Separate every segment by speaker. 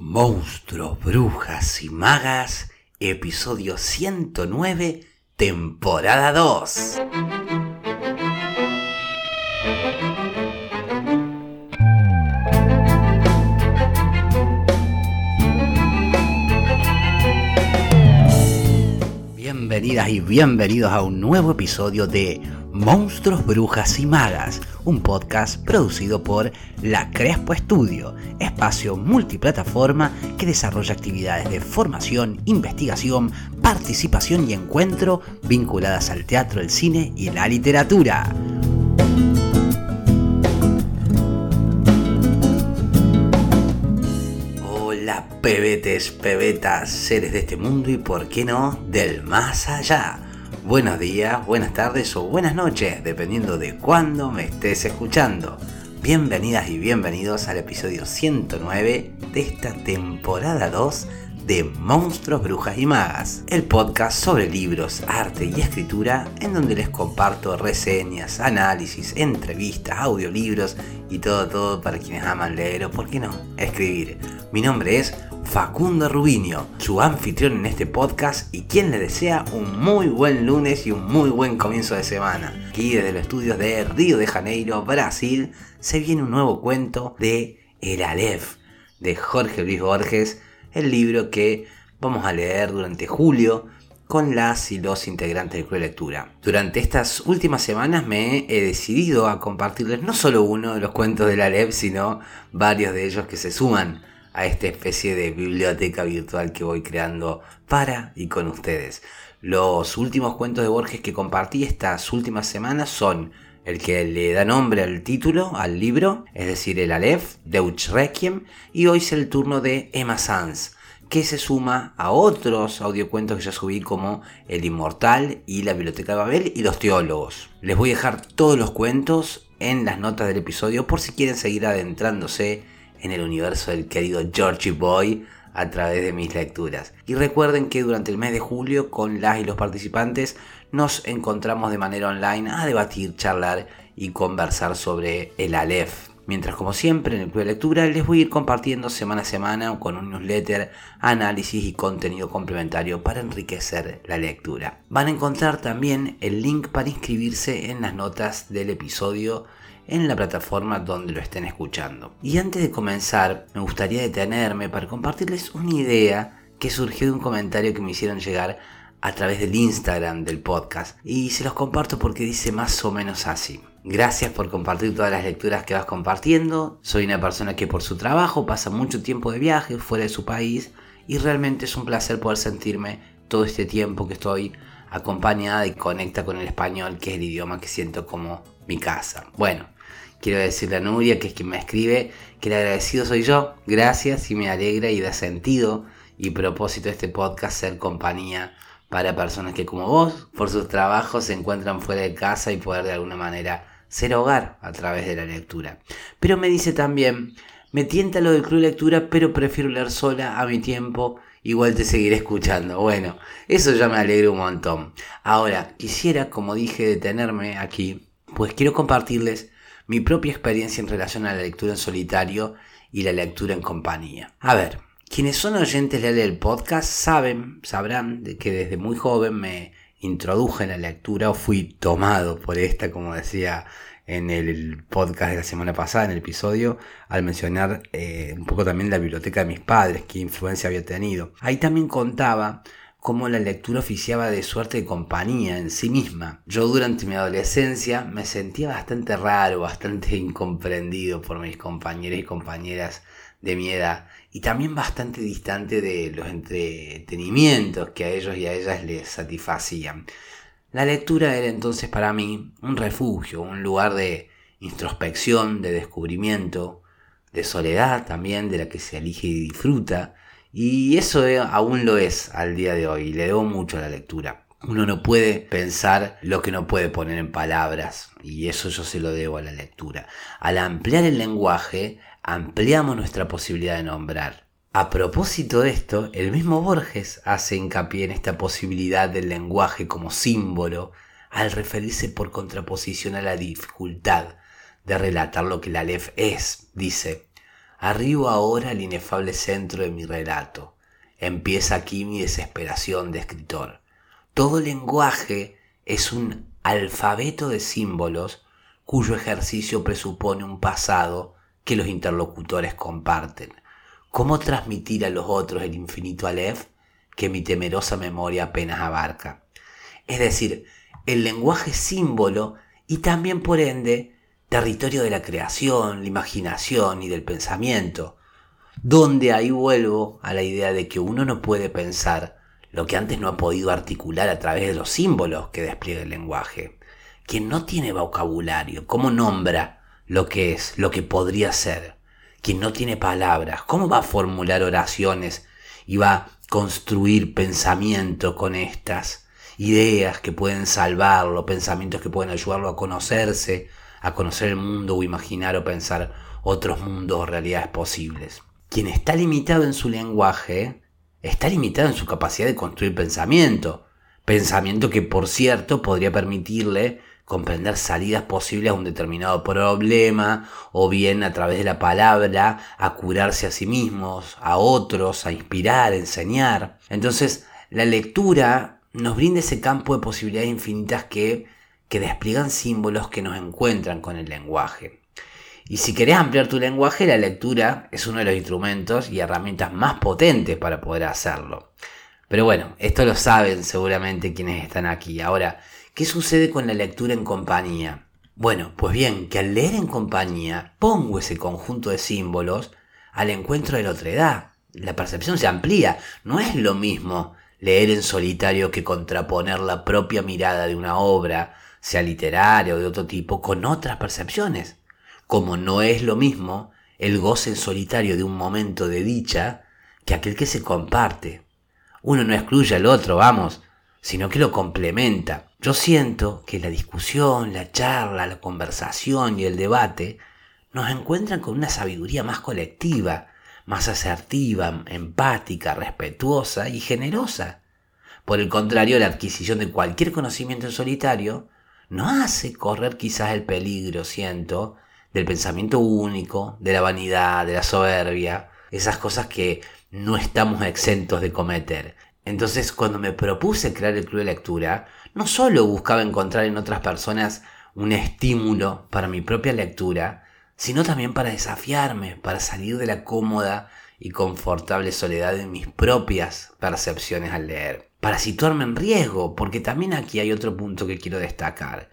Speaker 1: Monstruos, Brujas y Magas, episodio 109, temporada 2. Bienvenidas y bienvenidos a un nuevo episodio de Monstruos, Brujas y Magas, un podcast producido por La Crespo Estudio, espacio multiplataforma que desarrolla actividades de formación, investigación, participación y encuentro vinculadas al teatro, el cine y la literatura. Hola pebetes, pebetas, seres de este mundo y por qué no, del más allá buenos días, buenas tardes o buenas noches, dependiendo de cuándo me estés escuchando. Bienvenidas y bienvenidos al episodio 109 de esta temporada 2 de Monstruos, Brujas y Magas, el podcast sobre libros, arte y escritura en donde les comparto reseñas, análisis, entrevistas, audiolibros y todo, todo para quienes aman leer o, por qué no, escribir. Mi nombre es Facundo Rubinio, su anfitrión en este podcast y quien le desea un muy buen lunes y un muy buen comienzo de semana. Aquí desde los estudios de Río de Janeiro, Brasil, se viene un nuevo cuento de El Aleph, de Jorge Luis Borges, el libro que vamos a leer durante julio con las y los integrantes de Cruel Lectura. Durante estas últimas semanas me he decidido a compartirles no solo uno de los cuentos del Aleph, sino varios de ellos que se suman a esta especie de biblioteca virtual que voy creando para y con ustedes. Los últimos cuentos de Borges que compartí estas últimas semanas son el que le da nombre al título, al libro, es decir, el Aleph, Deutsch Requiem, y hoy es el turno de Emma Sanz, que se suma a otros audiocuentos que ya subí como El Inmortal y La Biblioteca de Babel y Los Teólogos. Les voy a dejar todos los cuentos en las notas del episodio por si quieren seguir adentrándose en el universo del querido Georgie Boy a través de mis lecturas. Y recuerden que durante el mes de julio con las y los participantes nos encontramos de manera online a debatir, charlar y conversar sobre el Aleph. Mientras como siempre en el club de lectura les voy a ir compartiendo semana a semana con un newsletter, análisis y contenido complementario para enriquecer la lectura. Van a encontrar también el link para inscribirse en las notas del episodio en la plataforma donde lo estén escuchando. Y antes de comenzar, me gustaría detenerme para compartirles una idea que surgió de un comentario que me hicieron llegar a través del Instagram del podcast. Y se los comparto porque dice más o menos así. Gracias por compartir todas las lecturas que vas compartiendo. Soy una persona que por su trabajo pasa mucho tiempo de viaje fuera de su país y realmente es un placer poder sentirme todo este tiempo que estoy acompañada y conecta con el español, que es el idioma que siento como mi casa. Bueno, Quiero decirle a Nuria, que es quien me escribe, que el agradecido soy yo. Gracias y me alegra y da sentido y propósito este podcast ser compañía para personas que como vos, por sus trabajos, se encuentran fuera de casa y poder de alguna manera ser hogar a través de la lectura. Pero me dice también, me tienta lo del club lectura, pero prefiero leer sola a mi tiempo, igual te seguiré escuchando. Bueno, eso ya me alegra un montón. Ahora, quisiera, como dije, detenerme aquí, pues quiero compartirles mi propia experiencia en relación a la lectura en solitario y la lectura en compañía. A ver, quienes son oyentes del podcast saben, sabrán de que desde muy joven me introduje en la lectura o fui tomado por esta, como decía en el podcast de la semana pasada, en el episodio, al mencionar eh, un poco también la biblioteca de mis padres, qué influencia había tenido. Ahí también contaba cómo la lectura oficiaba de suerte de compañía en sí misma. Yo durante mi adolescencia me sentía bastante raro, bastante incomprendido por mis compañeros y compañeras de mi edad y también bastante distante de los entretenimientos que a ellos y a ellas les satisfacían. La lectura era entonces para mí un refugio, un lugar de introspección, de descubrimiento, de soledad también, de la que se elige y disfruta, y eso eh, aún lo es al día de hoy, le debo mucho a la lectura. Uno no puede pensar lo que no puede poner en palabras, y eso yo se lo debo a la lectura. Al ampliar el lenguaje, ampliamos nuestra posibilidad de nombrar. A propósito de esto, el mismo Borges hace hincapié en esta posibilidad del lenguaje como símbolo al referirse por contraposición a la dificultad de relatar lo que la Aleph es. Dice, Arribo ahora al inefable centro de mi relato. Empieza aquí mi desesperación de escritor. Todo lenguaje es un alfabeto de símbolos cuyo ejercicio presupone un pasado que los interlocutores comparten. ¿Cómo transmitir a los otros el infinito Aleph que mi temerosa memoria apenas abarca? Es decir, el lenguaje símbolo y también por ende territorio de la creación, la imaginación y del pensamiento, donde ahí vuelvo a la idea de que uno no puede pensar lo que antes no ha podido articular a través de los símbolos que despliega el lenguaje. Quien no tiene vocabulario, ¿cómo nombra lo que es, lo que podría ser? Quien no tiene palabras, ¿cómo va a formular oraciones y va a construir pensamiento con estas? Ideas que pueden salvarlo, pensamientos que pueden ayudarlo a conocerse, a conocer el mundo o imaginar o pensar otros mundos o realidades posibles. Quien está limitado en su lenguaje, está limitado en su capacidad de construir pensamiento. Pensamiento que, por cierto, podría permitirle comprender salidas posibles a un determinado problema, o bien a través de la palabra, a curarse a sí mismos, a otros, a inspirar, a enseñar. Entonces, la lectura nos brinda ese campo de posibilidades infinitas que que despliegan símbolos que nos encuentran con el lenguaje. Y si querés ampliar tu lenguaje, la lectura es uno de los instrumentos y herramientas más potentes para poder hacerlo. Pero bueno, esto lo saben seguramente quienes están aquí. Ahora, ¿qué sucede con la lectura en compañía? Bueno, pues bien, que al leer en compañía pongo ese conjunto de símbolos al encuentro de la otredad. La percepción se amplía. No es lo mismo leer en solitario que contraponer la propia mirada de una obra sea literaria o de otro tipo, con otras percepciones. Como no es lo mismo el goce en solitario de un momento de dicha que aquel que se comparte. Uno no excluye al otro, vamos, sino que lo complementa. Yo siento que la discusión, la charla, la conversación y el debate nos encuentran con una sabiduría más colectiva, más asertiva, empática, respetuosa y generosa. Por el contrario, la adquisición de cualquier conocimiento en solitario no hace correr quizás el peligro, siento, del pensamiento único, de la vanidad, de la soberbia, esas cosas que no estamos exentos de cometer. Entonces, cuando me propuse crear el club de lectura, no solo buscaba encontrar en otras personas un estímulo para mi propia lectura, sino también para desafiarme, para salir de la cómoda y confortable soledad de mis propias percepciones al leer para situarme en riesgo, porque también aquí hay otro punto que quiero destacar.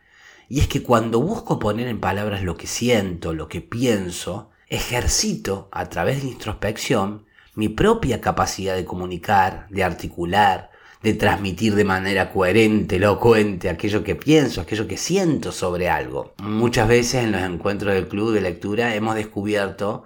Speaker 1: Y es que cuando busco poner en palabras lo que siento, lo que pienso, ejercito a través de introspección mi propia capacidad de comunicar, de articular, de transmitir de manera coherente, elocuente aquello que pienso, aquello que siento sobre algo. Muchas veces en los encuentros del club de lectura hemos descubierto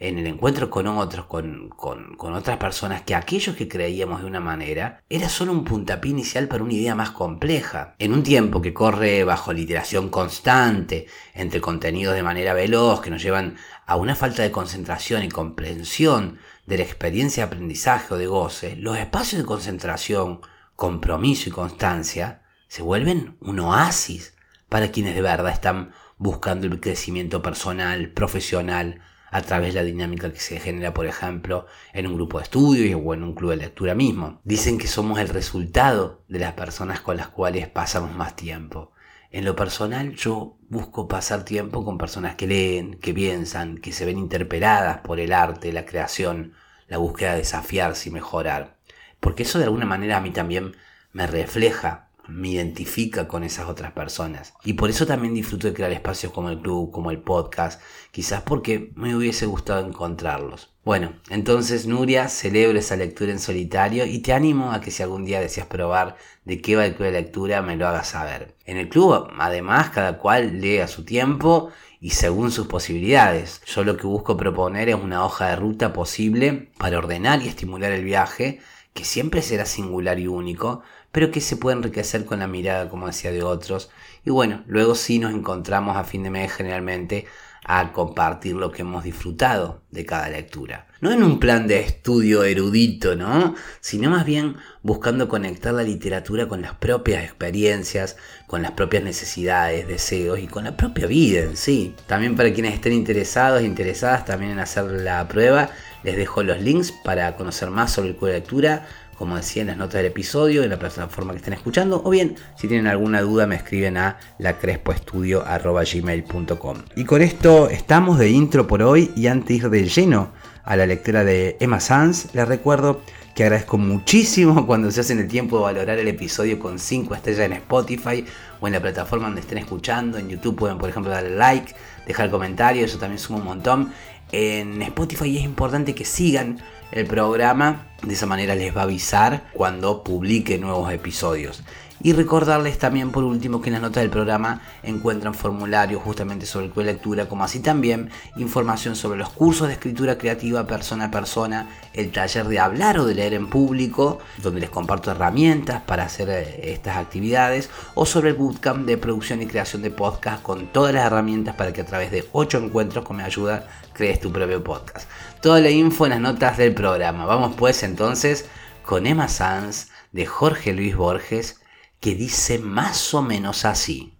Speaker 1: en el encuentro con otros, con, otras personas, que aquellos que creíamos de una manera era solo un puntapié inicial para una idea más compleja. En un tiempo que corre bajo literación constante, entre contenidos de manera veloz que nos llevan a una falta de concentración y comprensión de la experiencia de aprendizaje o de goce, los espacios de concentración, compromiso y constancia se vuelven un oasis para quienes de verdad están buscando el crecimiento personal, profesional, a través de la dinámica que se genera, por ejemplo, en un grupo de estudio o en un club de lectura mismo. Dicen que somos el resultado de las personas con las cuales pasamos más tiempo. En lo personal yo busco pasar tiempo con personas que leen, que piensan, que se ven interpeladas por el arte, la creación, la búsqueda de desafiarse y mejorar. Porque eso de alguna manera a mí también me refleja me identifica con esas otras personas. Y por eso también disfruto de crear espacios como el club, como el podcast, quizás porque me hubiese gustado encontrarlos. Bueno, entonces Nuria, celebro esa lectura en solitario y te animo a que si algún día deseas probar de qué va el club de lectura, me lo hagas saber. En el club, además, cada cual lee a su tiempo y según sus posibilidades. Yo lo que busco proponer es una hoja de ruta posible para ordenar y estimular el viaje, que siempre será singular y único, pero que se puede enriquecer con la mirada, como decía, de otros. Y bueno, luego sí nos encontramos a fin de mes generalmente a compartir lo que hemos disfrutado de cada lectura. No en un plan de estudio erudito, ¿no? Sino más bien buscando conectar la literatura con las propias experiencias, con las propias necesidades, deseos y con la propia vida en sí. También para quienes estén interesados e interesadas también en hacer la prueba, les dejo los links para conocer más sobre el club de lectura, como decía en las notas del episodio, en la plataforma que estén escuchando, o bien si tienen alguna duda me escriben a lacrespoestudio.gmail.com. Y con esto estamos de intro por hoy y antes de ir de lleno a la lectura de Emma Sanz, les recuerdo que agradezco muchísimo cuando se hacen el tiempo de valorar el episodio con 5 estrellas en Spotify o en la plataforma donde estén escuchando. En YouTube pueden, por ejemplo, darle like, dejar comentario, eso también suma un montón. En Spotify es importante que sigan el programa, de esa manera les va a avisar cuando publique nuevos episodios. Y recordarles también por último que en las notas del programa encuentran formularios justamente sobre lectura, como así también información sobre los cursos de escritura creativa persona a persona, el taller de hablar o de leer en público, donde les comparto herramientas para hacer eh, estas actividades, o sobre el bootcamp de producción y creación de podcast con todas las herramientas para que a través de 8 encuentros con mi ayuda crees tu propio podcast. Toda la info en las notas del programa. Vamos pues entonces con Emma Sanz de Jorge Luis Borges que dice más o menos así.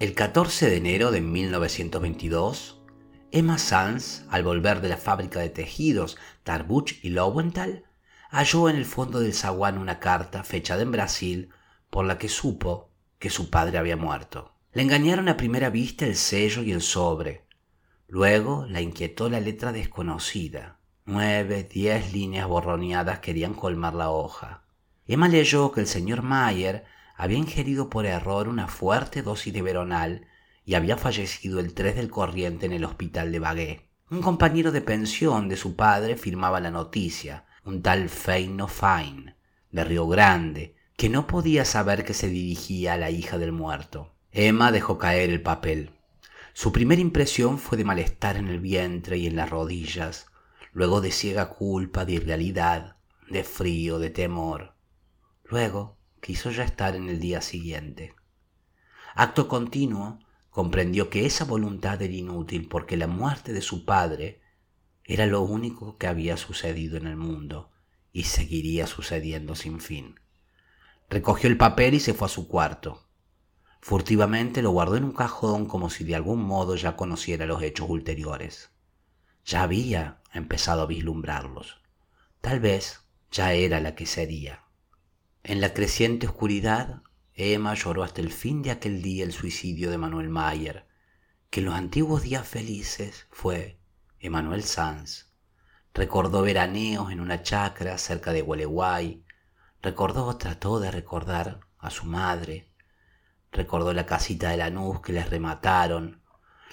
Speaker 1: El 14 de enero de 1922, Emma Sanz, al volver de la fábrica de tejidos Tarbuch y Lowenthal, halló en el fondo del zaguán una carta fechada en Brasil por la que supo que su padre había muerto. Le engañaron a primera vista el sello y el sobre, Luego la inquietó la letra desconocida. Nueve, diez líneas borroneadas querían colmar la hoja. Emma leyó que el señor Mayer había ingerido por error una fuerte dosis de veronal y había fallecido el 3 del corriente en el hospital de Bagué. Un compañero de pensión de su padre firmaba la noticia, un tal Feino Fine, de Río Grande, que no podía saber que se dirigía a la hija del muerto. Emma dejó caer el papel. Su primera impresión fue de malestar en el vientre y en las rodillas, luego de ciega culpa, de irrealidad, de frío, de temor. Luego quiso ya estar en el día siguiente. Acto continuo, comprendió que esa voluntad era inútil porque la muerte de su padre era lo único que había sucedido en el mundo y seguiría sucediendo sin fin. Recogió el papel y se fue a su cuarto. Furtivamente lo guardó en un cajón como si de algún modo ya conociera los hechos ulteriores. Ya había empezado a vislumbrarlos. Tal vez ya era la que sería. En la creciente oscuridad, Emma lloró hasta el fin de aquel día el suicidio de Manuel Mayer, que en los antiguos días felices fue Emanuel Sanz. Recordó veraneos en una chacra cerca de Gualeguay. Recordó, trató de recordar a su madre, recordó la casita de la Lanús que les remataron,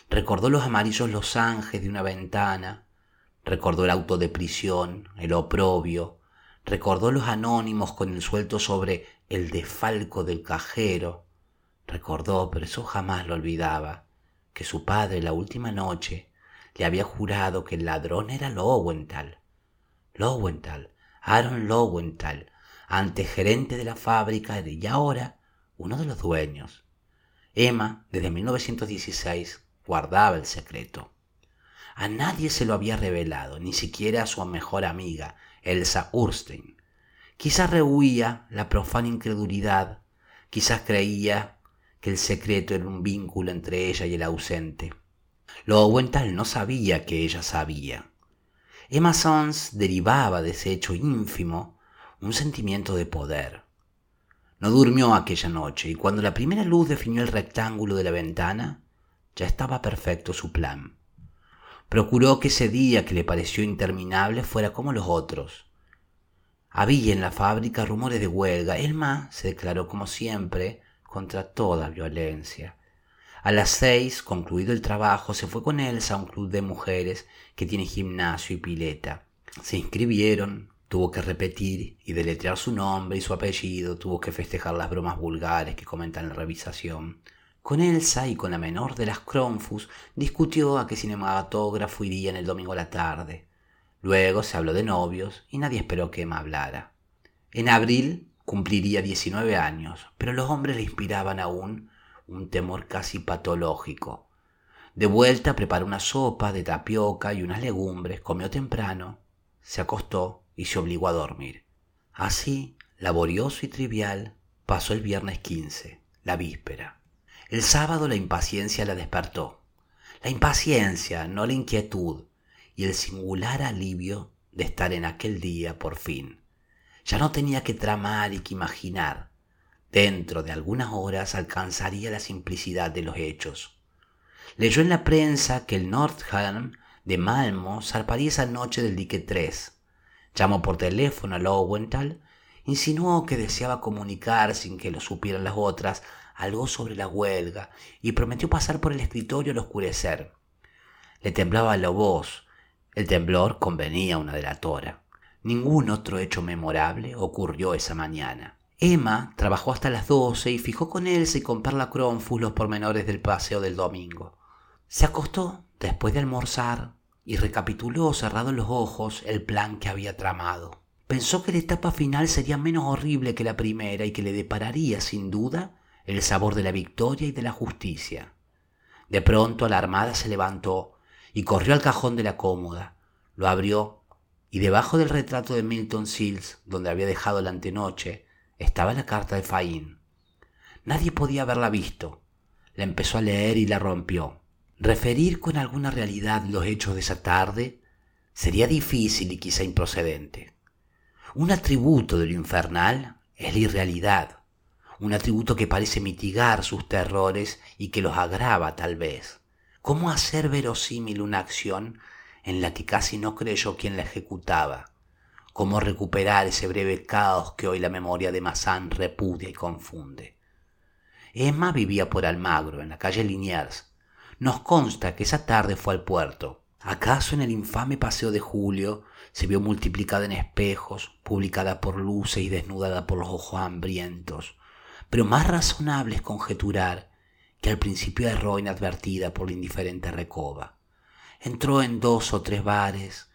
Speaker 1: recordó los amarillos losanges de una ventana, recordó el auto de prisión, el oprobio, recordó los anónimos con el suelto sobre el desfalco del cajero, recordó, pero eso jamás lo olvidaba, que su padre la última noche le había jurado que el ladrón era Lowenthal. Lowenthal, Aaron Lowenthal, gerente de la fábrica y ahora uno de los dueños. Emma, desde 1916, guardaba el secreto. A nadie se lo había revelado, ni siquiera a su mejor amiga, Elsa Urstein. Quizás rehuía la profana incredulidad, quizás creía que el secreto era un vínculo entre ella y el ausente. Lowenthal no sabía que ella sabía. Emma Sons derivaba de ese hecho ínfimo un sentimiento de poder. No durmió aquella noche y cuando la primera luz definió el rectángulo de la ventana, ya estaba perfecto su plan. Procuró que ese día que le pareció interminable fuera como los otros. Había en la fábrica rumores de huelga. Elma se declaró como siempre contra toda violencia. A las seis, concluido el trabajo, se fue con Elsa a un club de mujeres que tiene gimnasio y pileta. Se inscribieron, Tuvo que repetir y deletrear su nombre y su apellido, tuvo que festejar las bromas vulgares que comentan en la revisación. Con Elsa y con la menor de las Cronfus discutió a qué cinematógrafo irían el domingo a la tarde. Luego se habló de novios y nadie esperó que Emma hablara. En abril cumpliría 19 años, pero los hombres le inspiraban aún un temor casi patológico. De vuelta preparó una sopa de tapioca y unas legumbres, comió temprano, se acostó y se obligó a dormir. Así, laborioso y trivial, pasó el viernes 15, la víspera. El sábado la impaciencia la despertó. La impaciencia, no la inquietud, y el singular alivio de estar en aquel día por fin. Ya no tenía que tramar y que imaginar. Dentro de algunas horas alcanzaría la simplicidad de los hechos. Leyó en la prensa que el Nordham de Malmo zarparía esa noche del dique 3. Llamó por teléfono a Lowenthal, insinuó que deseaba comunicar sin que lo supieran las otras algo sobre la huelga y prometió pasar por el escritorio al oscurecer. Le temblaba la voz, el temblor convenía a una delatora. Ningún otro hecho memorable ocurrió esa mañana. Emma trabajó hasta las doce y fijó con Elsa y con Perla Cronfus los pormenores del paseo del domingo. Se acostó después de almorzar y recapituló cerrados los ojos el plan que había tramado. Pensó que la etapa final sería menos horrible que la primera y que le depararía, sin duda, el sabor de la victoria y de la justicia. De pronto la armada se levantó y corrió al cajón de la cómoda, lo abrió y debajo del retrato de Milton Sills, donde había dejado la antenoche, estaba la carta de Faín. Nadie podía haberla visto. La empezó a leer y la rompió. Referir con alguna realidad los hechos de esa tarde sería difícil y quizá improcedente. Un atributo de lo infernal es la irrealidad, un atributo que parece mitigar sus terrores y que los agrava tal vez. ¿Cómo hacer verosímil una acción en la que casi no creyó quien la ejecutaba? ¿Cómo recuperar ese breve caos que hoy la memoria de Mazán repudia y confunde? Emma vivía por Almagro, en la calle Liniers. Nos consta que esa tarde fue al puerto. ¿Acaso en el infame paseo de Julio se vio multiplicada en espejos, publicada por luces y desnudada por los ojos hambrientos? Pero más razonable es conjeturar que al principio erró inadvertida por la indiferente recoba. Entró en dos o tres bares,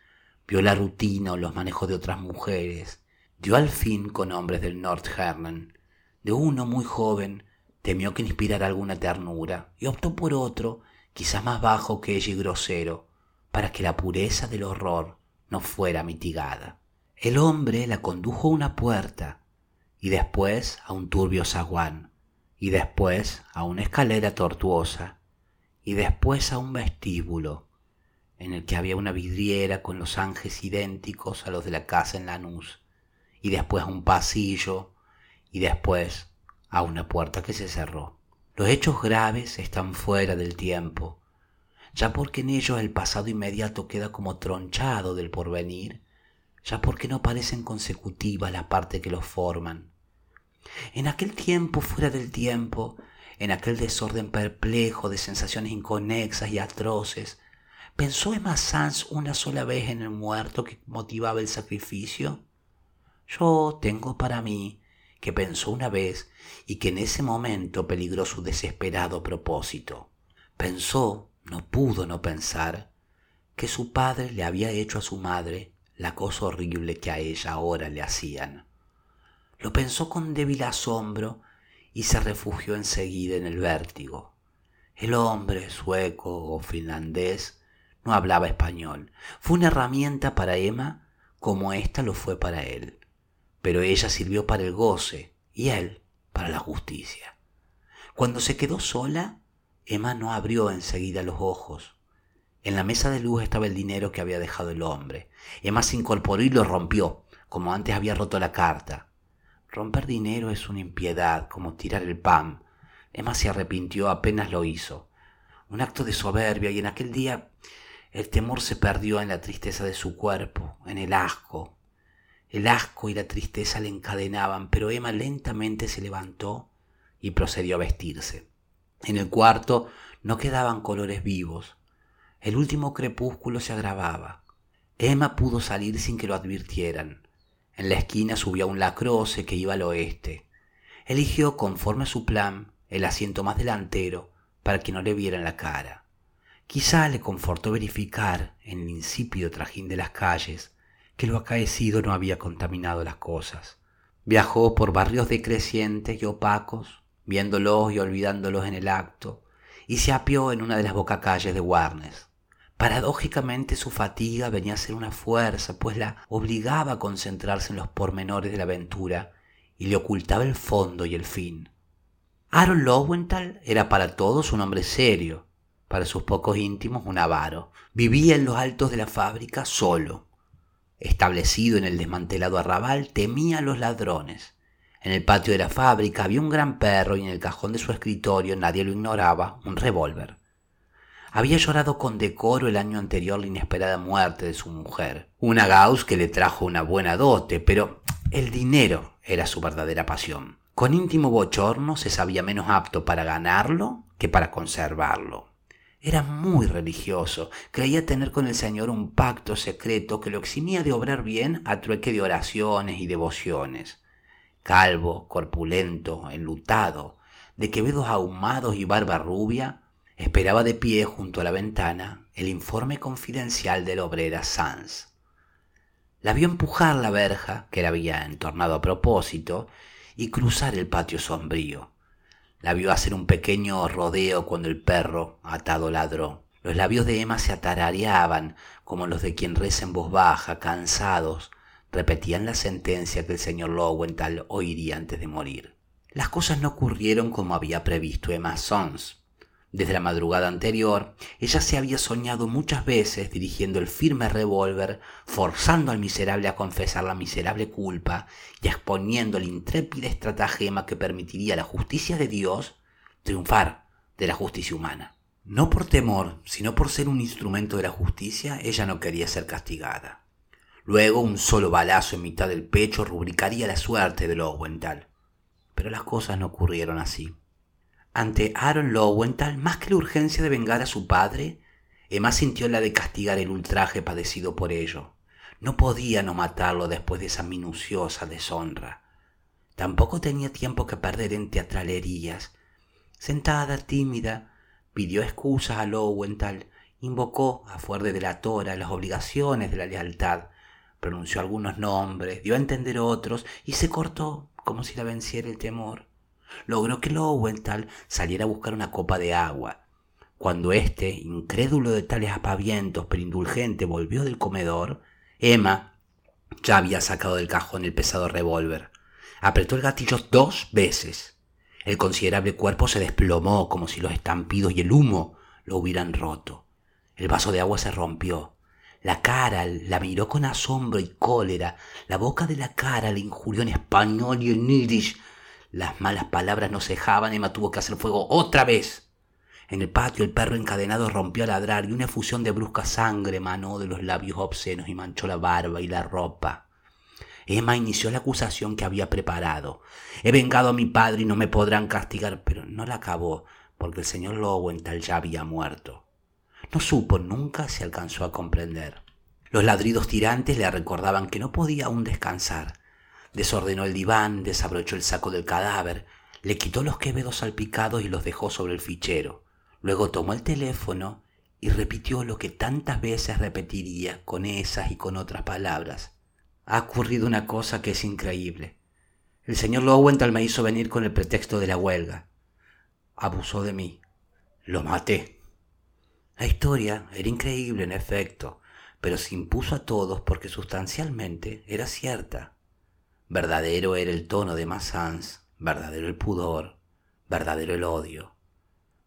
Speaker 1: vio la rutina o los manejos de otras mujeres, dio al fin con hombres del Nordhernen. De uno muy joven temió que inspirara alguna ternura y optó por otro, quizás más bajo que ella y grosero, para que la pureza del horror no fuera mitigada. El hombre la condujo a una puerta y después a un turbio zaguán y después a una escalera tortuosa, y después a un vestíbulo, en el que había una vidriera con los ángeles idénticos a los de la casa en Lanús, y después a un pasillo, y después a una puerta que se cerró. Los hechos graves están fuera del tiempo, ya porque en ellos el pasado inmediato queda como tronchado del porvenir, ya porque no parecen consecutivas la parte que los forman, en aquel tiempo fuera del tiempo, en aquel desorden perplejo de sensaciones inconexas y atroces, ¿pensó Emma Sanz una sola vez en el muerto que motivaba el sacrificio? Yo tengo para mí que pensó una vez y que en ese momento peligró su desesperado propósito. Pensó, no pudo no pensar, que su padre le había hecho a su madre la cosa horrible que a ella ahora le hacían. Lo pensó con débil asombro y se refugió enseguida en el vértigo. El hombre, sueco o finlandés, no hablaba español. Fue una herramienta para Emma como ésta lo fue para él. Pero ella sirvió para el goce y él para la justicia. Cuando se quedó sola, Emma no abrió enseguida los ojos. En la mesa de luz estaba el dinero que había dejado el hombre. Emma se incorporó y lo rompió, como antes había roto la carta. Romper dinero es una impiedad, como tirar el pan. Emma se arrepintió apenas lo hizo. Un acto de soberbia y en aquel día el temor se perdió en la tristeza de su cuerpo, en el asco. El asco y la tristeza le encadenaban, pero Emma lentamente se levantó y procedió a vestirse. En el cuarto no quedaban colores vivos. El último crepúsculo se agravaba. Emma pudo salir sin que lo advirtieran. En la esquina subió un lacroce que iba al oeste. Eligió, conforme a su plan, el asiento más delantero para que no le vieran la cara. Quizá le confortó verificar en el insípido trajín de las calles que lo acaecido no había contaminado las cosas. Viajó por barrios decrecientes y opacos, viéndolos y olvidándolos en el acto, y se apió en una de las bocacalles de Warnes. Paradójicamente su fatiga venía a ser una fuerza, pues la obligaba a concentrarse en los pormenores de la aventura y le ocultaba el fondo y el fin. Aaron Lowenthal era para todos un hombre serio, para sus pocos íntimos un avaro. Vivía en los altos de la fábrica solo. Establecido en el desmantelado arrabal, temía a los ladrones. En el patio de la fábrica había un gran perro y en el cajón de su escritorio, nadie lo ignoraba, un revólver. Había llorado con decoro el año anterior la inesperada muerte de su mujer, una Gauss que le trajo una buena dote, pero el dinero era su verdadera pasión. Con íntimo bochorno se sabía menos apto para ganarlo que para conservarlo. Era muy religioso, creía tener con el Señor un pacto secreto que lo eximía de obrar bien a trueque de oraciones y devociones. Calvo, corpulento, enlutado, de quevedos ahumados y barba rubia, esperaba de pie junto a la ventana el informe confidencial de la obrera Sanz. La vio empujar la verja, que la había entornado a propósito, y cruzar el patio sombrío. La vio hacer un pequeño rodeo cuando el perro, atado, ladró. Los labios de Emma se atarareaban como los de quien reza en voz baja, cansados, repetían la sentencia que el señor Lowenthal oiría antes de morir. Las cosas no ocurrieron como había previsto Emma Sons. Desde la madrugada anterior, ella se había soñado muchas veces dirigiendo el firme revólver, forzando al miserable a confesar la miserable culpa y exponiendo el intrépido estratagema que permitiría a la justicia de Dios triunfar de la justicia humana. No por temor, sino por ser un instrumento de la justicia, ella no quería ser castigada. Luego un solo balazo en mitad del pecho rubricaría la suerte de Lowenthal. Pero las cosas no ocurrieron así. Ante Aaron Lowenthal, más que la urgencia de vengar a su padre, Emma sintió la de castigar el ultraje padecido por ello. No podía no matarlo después de esa minuciosa deshonra. Tampoco tenía tiempo que perder en teatralerías. Sentada, tímida, pidió excusas a Lowenthal, invocó a fuer de delatora las obligaciones de la lealtad, pronunció algunos nombres, dio a entender otros y se cortó como si la venciera el temor logró que Lowenthal saliera a buscar una copa de agua. Cuando éste, incrédulo de tales apavientos pero indulgente, volvió del comedor, Emma ya había sacado del cajón el pesado revólver. Apretó el gatillo dos veces. El considerable cuerpo se desplomó como si los estampidos y el humo lo hubieran roto. El vaso de agua se rompió. La cara la miró con asombro y cólera. La boca de la cara le injurió en español y en yiddish las malas palabras no cejaban, Emma tuvo que hacer fuego otra vez. En el patio el perro encadenado rompió a ladrar y una efusión de brusca sangre manó de los labios obscenos y manchó la barba y la ropa. Emma inició la acusación que había preparado. He vengado a mi padre y no me podrán castigar, pero no la acabó, porque el señor Lowenthal ya había muerto. No supo, nunca se alcanzó a comprender. Los ladridos tirantes le recordaban que no podía aún descansar, Desordenó el diván, desabrochó el saco del cadáver, le quitó los quevedos salpicados y los dejó sobre el fichero. Luego tomó el teléfono y repitió lo que tantas veces repetiría con esas y con otras palabras. Ha ocurrido una cosa que es increíble. El señor Lowenthal me hizo venir con el pretexto de la huelga. Abusó de mí. Lo maté. La historia era increíble en efecto, pero se impuso a todos porque sustancialmente era cierta. Verdadero era el tono de Massans, verdadero el pudor, verdadero el odio,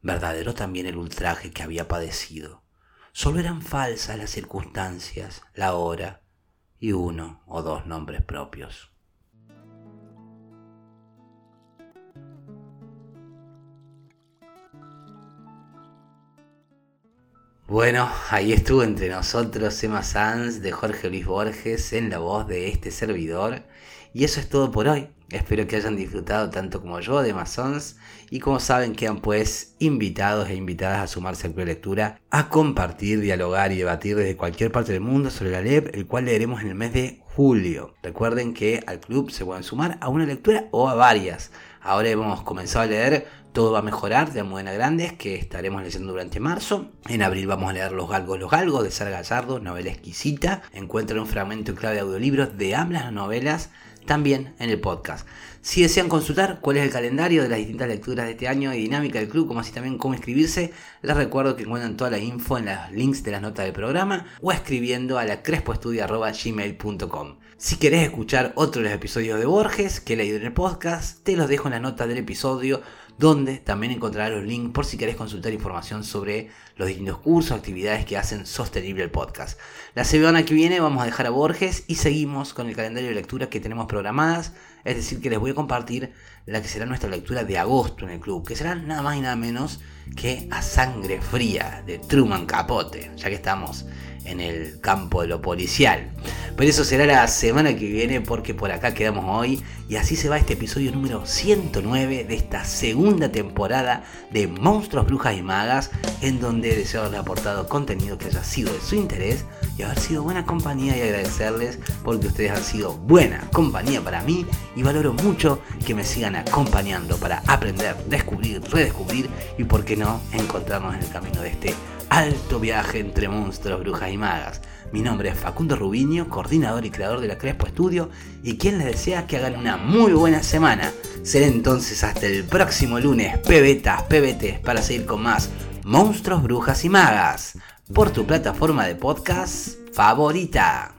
Speaker 1: verdadero también el ultraje que había padecido. Solo eran falsas las circunstancias, la hora y uno o dos nombres propios. Bueno, ahí estuvo entre nosotros Emma Sanz de Jorge Luis Borges en la voz de este servidor. Y eso es todo por hoy. Espero que hayan disfrutado tanto como yo de Masons y como saben quedan pues invitados e invitadas a sumarse al club de lectura, a compartir, dialogar y debatir desde cualquier parte del mundo sobre la LEP, el cual leeremos en el mes de julio. Recuerden que al club se pueden sumar a una lectura o a varias. Ahora hemos comenzado a leer Todo va a mejorar de Almudena Grandes, que estaremos leyendo durante marzo. En abril vamos a leer Los Galgos, Los Galgos de Sara Gallardo, novela exquisita. Encuentran un fragmento en clave de audiolibros de ambas novelas también en el podcast. Si desean consultar cuál es el calendario de las distintas lecturas de este año y dinámica del club, como así también cómo inscribirse, les recuerdo que encuentran toda la info en los links de las notas del programa o escribiendo a la crespoestudia.gmail.com. Si querés escuchar otro de los episodios de Borges que he leído en el podcast, te los dejo en la nota del episodio donde también encontrarás los links por si querés consultar información sobre los distintos cursos, actividades que hacen sostenible el podcast. La semana que viene vamos a dejar a Borges y seguimos con el calendario de lecturas que tenemos programadas, es decir, que les voy a compartir la que será nuestra lectura de agosto en el club, que será nada más y nada menos que A Sangre Fría de Truman Capote, ya que estamos en el campo de lo policial. Pero eso será la semana que viene porque por acá quedamos hoy y así se va este episodio número 109 de esta segunda temporada de Monstruos, Brujas y Magas en donde deseo haberle aportado contenido que haya sido de su interés y haber sido buena compañía y agradecerles porque ustedes han sido buena compañía para mí y valoro mucho que me sigan acompañando para aprender, descubrir, redescubrir y por qué no encontrarnos en el camino de este alto viaje entre monstruos, brujas y magas. Mi nombre es Facundo Rubiño, coordinador y creador de la Crespo Estudio y quien les desea que hagan una muy buena semana. Será entonces hasta el próximo lunes, pebetas, pebetes, para seguir con más monstruos, brujas y magas por tu plataforma de podcast favorita.